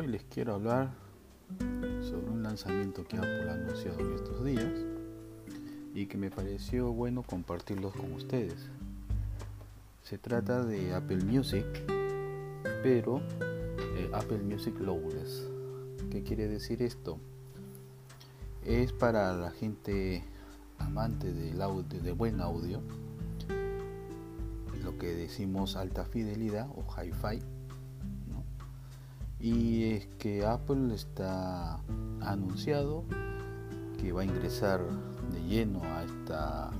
Hoy les quiero hablar sobre un lanzamiento que Apple ha anunciado en estos días y que me pareció bueno compartirlos con ustedes. Se trata de Apple Music, pero eh, Apple Music Lowless. ¿Qué quiere decir esto? Es para la gente amante del audio, de buen audio, lo que decimos alta fidelidad o hi-fi. Y es que Apple está anunciado que va a ingresar de lleno a esta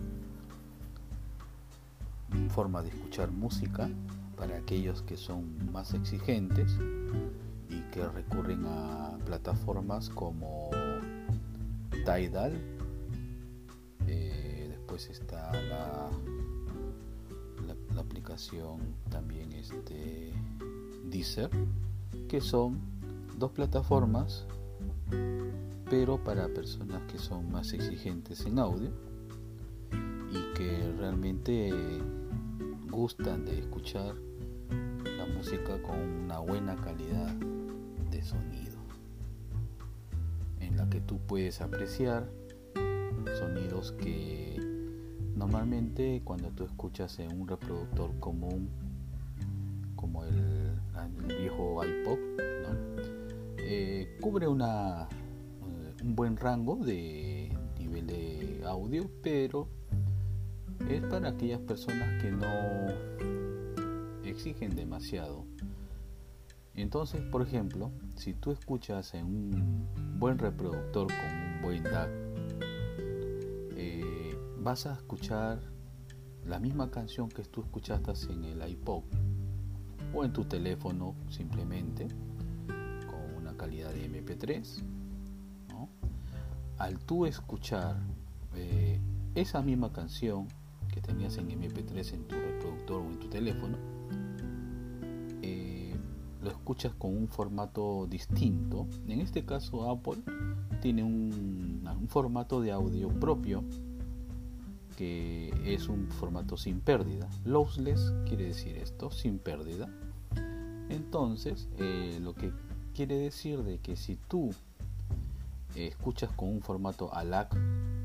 forma de escuchar música para aquellos que son más exigentes y que recurren a plataformas como Tidal, eh, después está la, la, aplicación también este Deezer, que son dos plataformas, pero para personas que son más exigentes en audio y que realmente gustan de escuchar la música con una buena calidad de sonido, en la que tú puedes apreciar sonidos que normalmente cuando tú escuchas en un reproductor común el, viejo iPod eh, cubre eh, un buen rango de nivel de audio pero es para aquellas personas que no exigen demasiado. Entonces por ejemplo si tú escuchas en un buen reproductor con un buen DAC vas a escuchar la misma canción que tú escuchaste en el iPod o en tu teléfono simplemente con una calidad de MP3. Al tú escuchar eh, esa misma canción que tenías en MP3 en tu reproductor o en tu teléfono, eh, lo escuchas con un formato distinto. En este caso Apple tiene un, un formato de audio propio que es un formato sin pérdida. Lossless quiere decir esto, sin pérdida. Entonces, eh, lo que quiere decir de que si tú escuchas con un formato ALAC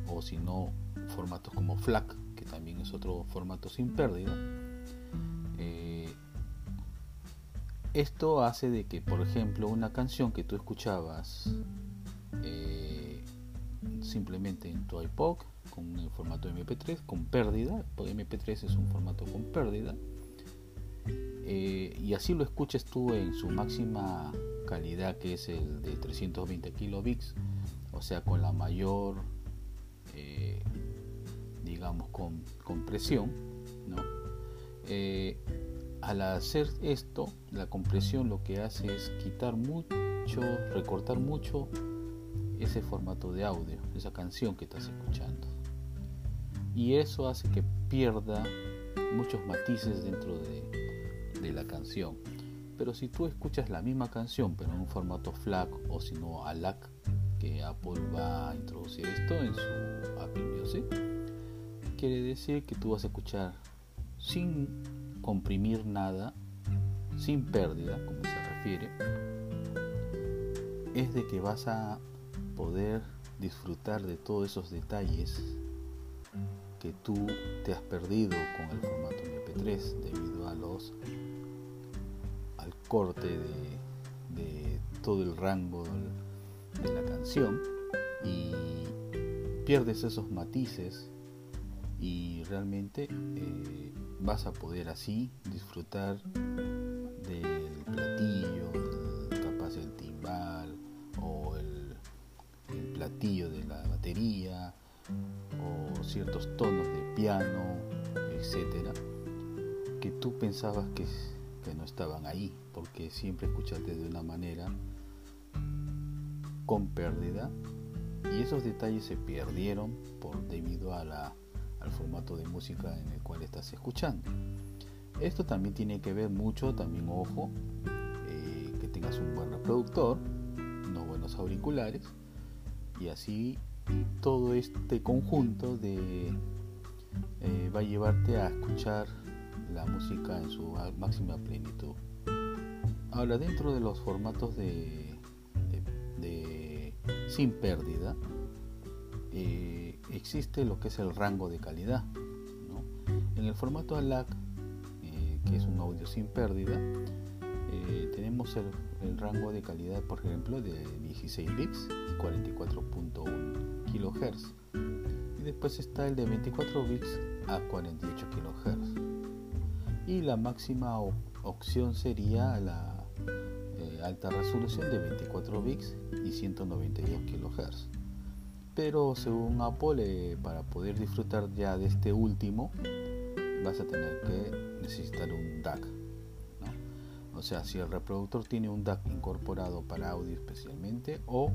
o si no formatos como FLAC, que también es otro formato sin pérdida, eh, esto hace de que, por ejemplo, una canción que tú escuchabas eh, simplemente en tu iPod con el formato MP3 con pérdida, MP3 es un formato con pérdida, eh, y así lo escuches tú en su máxima calidad que es el de 320 kilobits, o sea con la mayor, eh, digamos, con compresión. Eh, al hacer esto, la compresión lo que hace es quitar mucho, recortar mucho ese formato de audio, esa canción que estás escuchando y eso hace que pierda muchos matices dentro de, la canción. Pero si tú escuchas la misma canción pero en un formato FLAC o si no ALAC, que Apple va a introducir esto en su Apple Music, quiere decir que tú vas a escuchar sin comprimir nada, sin pérdida, como se refiere, es de que vas a poder disfrutar de todos esos detalles que tú te has perdido con el formato MP3 debido a los al corte de, todo el rango de la canción y pierdes esos matices y realmente eh, vas a poder así disfrutar del platillo, capaz el timbal o el platillo de la batería ciertos tonos de piano, etcétera, que tú pensabas que, no estaban ahí, porque siempre escuchaste de una manera con pérdida y esos detalles se perdieron por debido al formato de música en el cual estás escuchando. Esto también tiene que ver mucho, también ojo, eh, que tengas un buen reproductor, unos buenos auriculares y así todo este conjunto de eh, va a llevarte a escuchar la música en su máxima plenitud. Ahora, dentro de los formatos de, sin pérdida, eh, existe lo que es el rango de calidad. En el formato ALAC, eh, que es un audio sin pérdida, tenemos el, rango de calidad, por ejemplo, de 16 bits y 44.1 kHz. Y después está el de 24 bits a 48 kHz. Y la máxima opción sería la eh, alta resolución de 24 bits y 192 kHz. Pero según Apple, para poder disfrutar ya de este último, vas a tener que necesitar un DAC o sea, si el reproductor tiene un DAC incorporado para audio especialmente o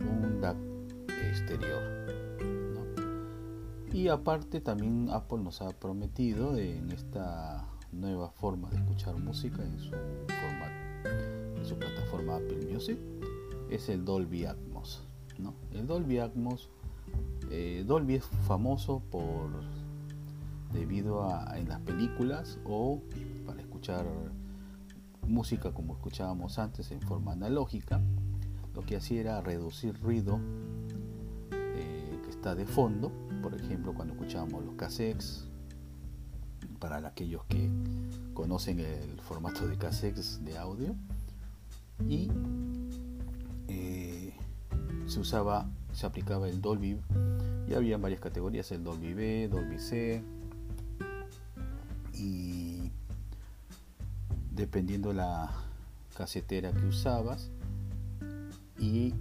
un DAC exterior. Y aparte también Apple nos ha prometido en esta nueva forma de escuchar música en su, en su plataforma Apple Music es el Dolby Atmos. El Dolby Atmos, eh, Dolby es famoso por debido a en las películas o para escuchar música como escuchábamos antes en forma analógica, lo que hacía era reducir ruido eh, que está de fondo, por ejemplo cuando escuchábamos los cassettes, para aquellos que conocen el formato de cassettes de audio, y eh, se usaba, se aplicaba el Dolby, y había varias categorías, el Dolby B, Dolby C, y dependiendo la casetera que usabas y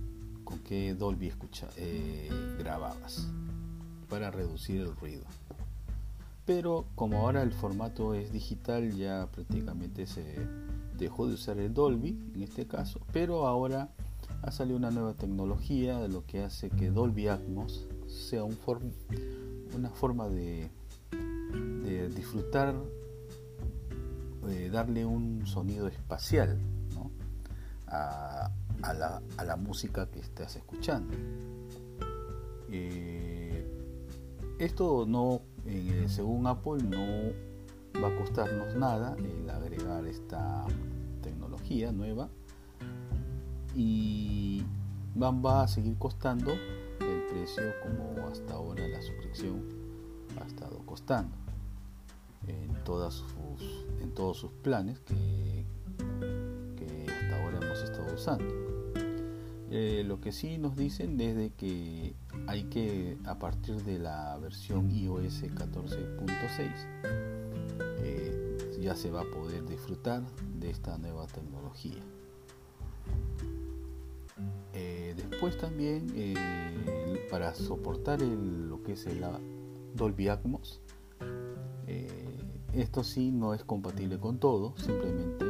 con qué Dolby escucha, eh, grababas para reducir el ruido. Pero como ahora el formato es digital, ya prácticamente se dejó de usar el Dolby en este caso, pero ahora ha salido una nueva tecnología de lo que hace que Dolby Atmos sea un una forma de disfrutar darle un sonido espacial a, la, música que estás escuchando. Eh, esto no, eh, según Apple, no va a costarnos nada el agregar esta tecnología nueva y va a seguir costando el precio como hasta ahora la suscripción ha estado costando en todas sus en todos sus planes que, hasta ahora hemos estado usando. Eh, lo que sí nos dicen es de que hay que, a partir de la versión iOS 14.6, eh, ya se va a poder disfrutar de esta nueva tecnología. Eh, después también, para soportar lo que es el Dolby Atmos, esto sí no es compatible con todo, simplemente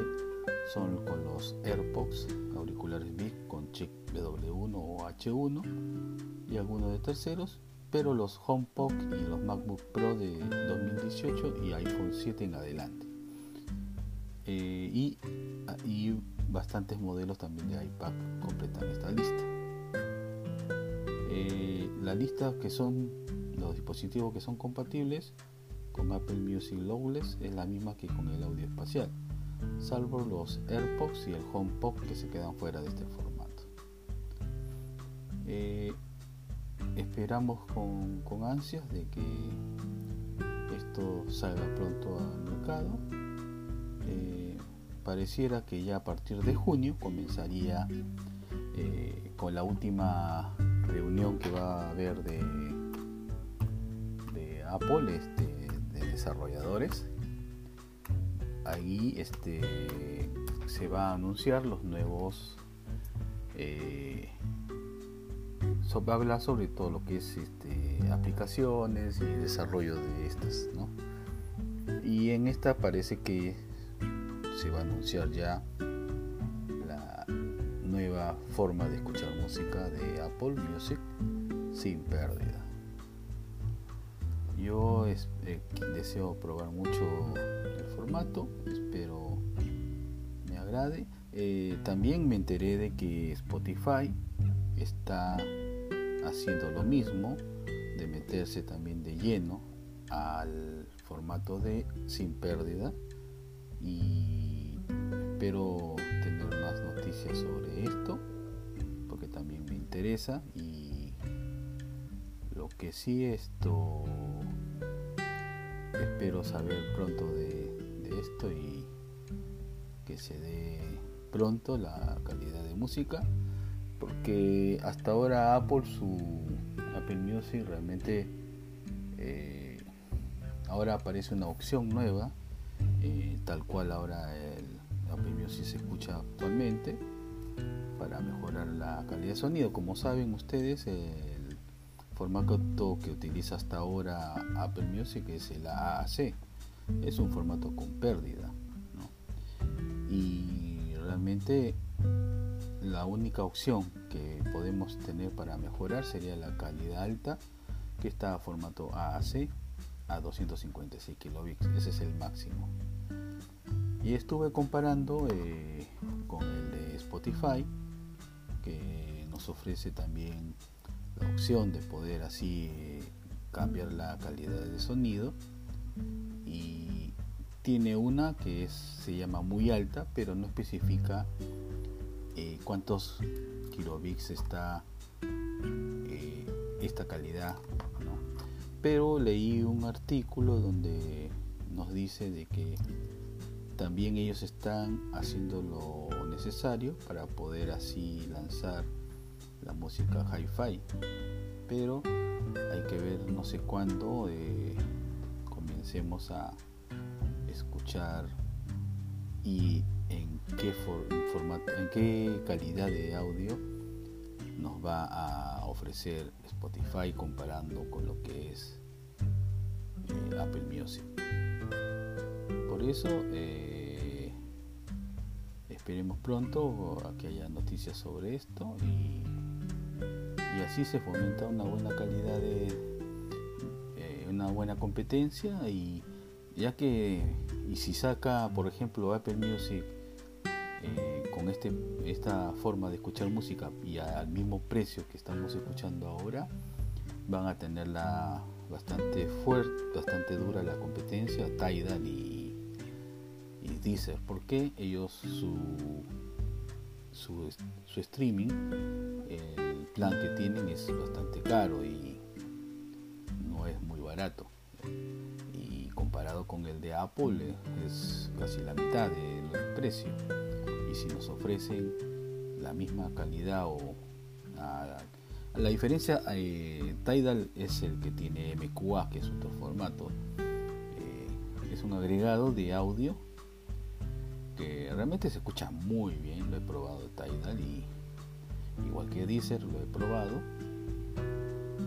son con los AirPods, auriculares Big con chip W1 o H1 y algunos de terceros, pero los HomePod y los MacBook Pro de 2018 y iPhone 7 en adelante. Eh, y, y bastantes modelos también de iPad completan esta lista. Eh, la lista que son los dispositivos que son compatibles con Apple Music Lowless es la misma que con el audio espacial, salvo los AirPods y el HomePod que se quedan fuera de este formato. Eh, esperamos con, ansias de que esto salga pronto al mercado. Eh, pareciera que ya a partir de junio comenzaría eh, con la última reunión que va a haber de, de Apple este, desarrolladores. Ahí este, se va a anunciar los nuevos... Eh, va a hablar sobre todo lo que es este, aplicaciones y desarrollo de estas. Y en esta parece que se va a anunciar ya la nueva forma de escuchar música de Apple Music sin pérdida. Yo eh, deseo probar mucho el formato, espero me agrade. Eh, también me enteré de que Spotify está haciendo lo mismo, de meterse también de lleno al formato de sin pérdida y espero tener más noticias sobre esto porque también me interesa y lo que sí esto espero saber pronto de, esto y que se dé pronto la calidad de música porque hasta ahora Apple su Apple Music realmente eh, ahora aparece una opción nueva eh, tal cual ahora el Apple Music se escucha actualmente para mejorar la calidad de sonido. Como saben ustedes el formato que utiliza hasta ahora Apple Music es el AAC es un formato con pérdida y realmente la única opción que podemos tener para mejorar sería la calidad alta que está a formato AAC a 256 kilobits. Ese es el máximo. Y estuve comparando eh, con el de Spotify que nos ofrece también opción de poder así eh, cambiar la calidad de sonido. Y tiene una que es, se llama muy alta pero no especifica eh, cuántos kilobits está eh, esta calidad pero leí un artículo donde nos dice de que también ellos están haciendo lo necesario para poder así lanzar la música hi-fi pero hay que ver no sé cuándo eh, comencemos a escuchar y en qué formato, en qué calidad de audio nos va a ofrecer Spotify comparando con lo que es eh, Apple Music. Por eso eh, esperemos pronto a que haya noticias sobre esto y, así se fomenta una buena calidad de eh, una buena competencia y ya que y si saca por ejemplo Apple Music eh, con este, esta forma de escuchar música y al mismo precio que estamos escuchando ahora, van a tenerla bastante fuerte, bastante dura la competencia, Tidal y, y Deezer, porque ellos su, su, streaming, el plan que tienen es bastante caro y no es muy barato. Y comparado con el de Apple es casi la mitad del precio. Y si nos ofrecen la misma calidad o la diferencia eh, Tidal es el que tiene MQA que es otro formato. Eh, es un agregado de audio que realmente se escucha muy bien lo he probado Tidal y igual que Deezer lo he probado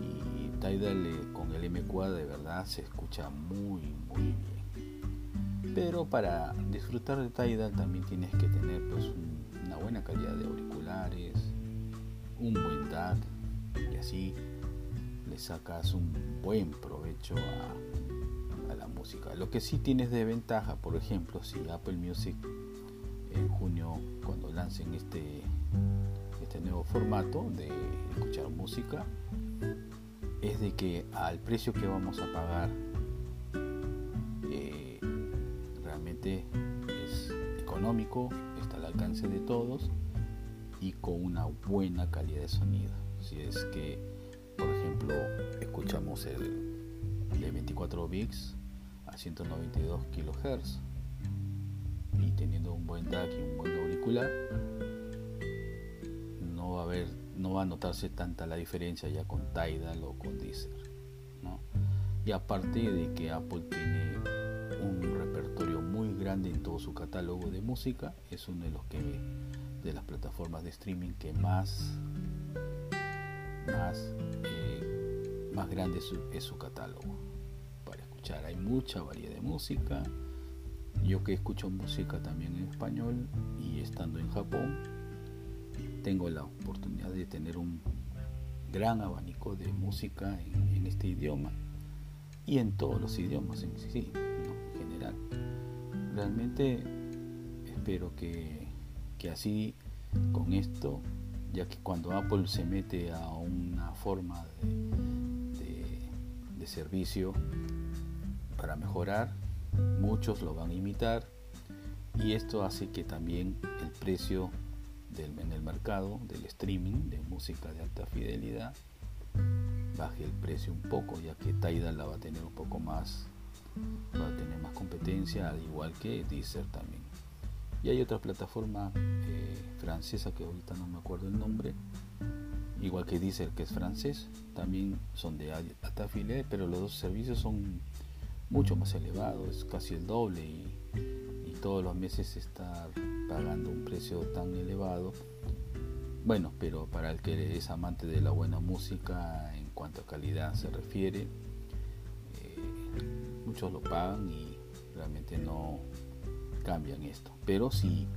y Tidal eh, con el MQA de verdad se escucha muy muy bien pero para disfrutar de Tidal también tienes que tener pues una buena calidad de auriculares, un buen DAC y así le sacas un buen provecho a, la música. Lo que sí tienes de ventaja, por ejemplo, si Apple Music en junio cuando lancen este este nuevo formato de escuchar música es de que al precio que vamos a pagar es económico, está al alcance de todos y con una buena calidad de sonido. Si es que, por ejemplo, escuchamos el de 24 bits a 192 kHz y teniendo un buen DAC y un buen auricular, no va a haber, no va a notarse tanta la diferencia ya con Tidal o con Deezer. Y aparte de que Apple tiene un repertorio muy grande en todo su catálogo de música. Es uno de los que de las plataformas de streaming que más más eh, más grande es su, catálogo para escuchar. Hay mucha variedad de música. Yo que escucho música también en español y estando en Japón tengo la oportunidad de tener un gran abanico de música en, en este idioma y en todos los idiomas en sí realmente espero que, así con esto, ya que cuando Apple se mete a una forma de, de, servicio para mejorar, muchos lo van a imitar y esto hace que también el precio del, en el mercado del streaming de música de alta fidelidad baje el precio un poco ya que Tidal la va a tener un poco más va a tener más competencia al igual que Deezer también. Y hay otra plataforma eh, francesa que ahorita no me acuerdo el nombre igual que Deezer que es francés también son de alta fidelidad pero los dos servicios son mucho más elevados es casi el doble y todos los meses estar pagando un precio tan elevado. Bueno, pero para el que es amante de la buena música en cuanto a calidad se refiere, eh, muchos lo pagan y realmente no cambian esto. Pero si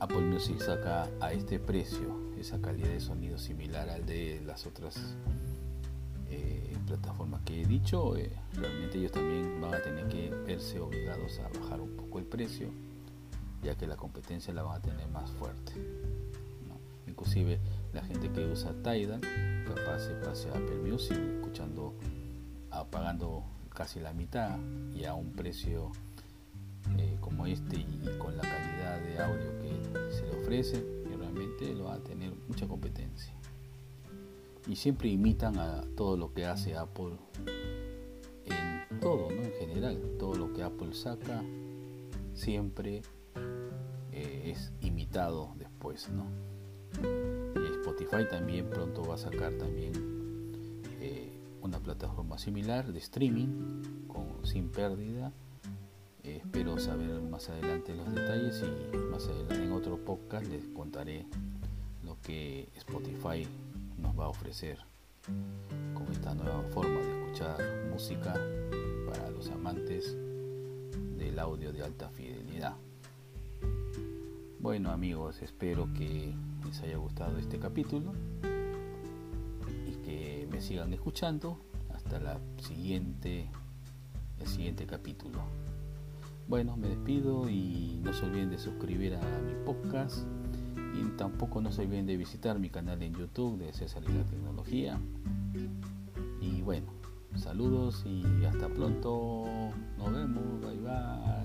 Apple Music saca a este precio esa calidad de sonido similar al de las otras plataformas que he dicho, eh, realmente ellos también van a tener que verse obligados a bajar un poco el precio, ya que la competencia la van a tener más fuerte. Inclusive la gente que usa Tidal, capaz se pase a Apple Music escuchando, pagando casi la mitad y a un precio eh, como este y con la calidad de audio que se le ofrece, realmente lo va a tener mucha competencia y siempre imitan a todo lo que hace Apple en todo, ¿no? En general, todo lo que Apple saca siempre eh, es imitado después, ¿no? Y Spotify también pronto va a sacar también eh, una plataforma similar de streaming con, sin pérdida. Eh, espero saber más adelante los detalles y más adelante en otro podcast les contaré lo que Spotify nos va a ofrecer con esta nueva forma de escuchar música para los amantes del audio de alta fidelidad. Bueno amigos, espero que les haya gustado este capítulo y que me sigan escuchando hasta la siguiente, el siguiente capítulo. Bueno, me despido y no se olviden de suscribir a mi podcast y tampoco no se olviden de visitar mi canal en YouTube de César y la Tecnología. Y bueno, saludos y hasta pronto. Nos vemos. Bye bye.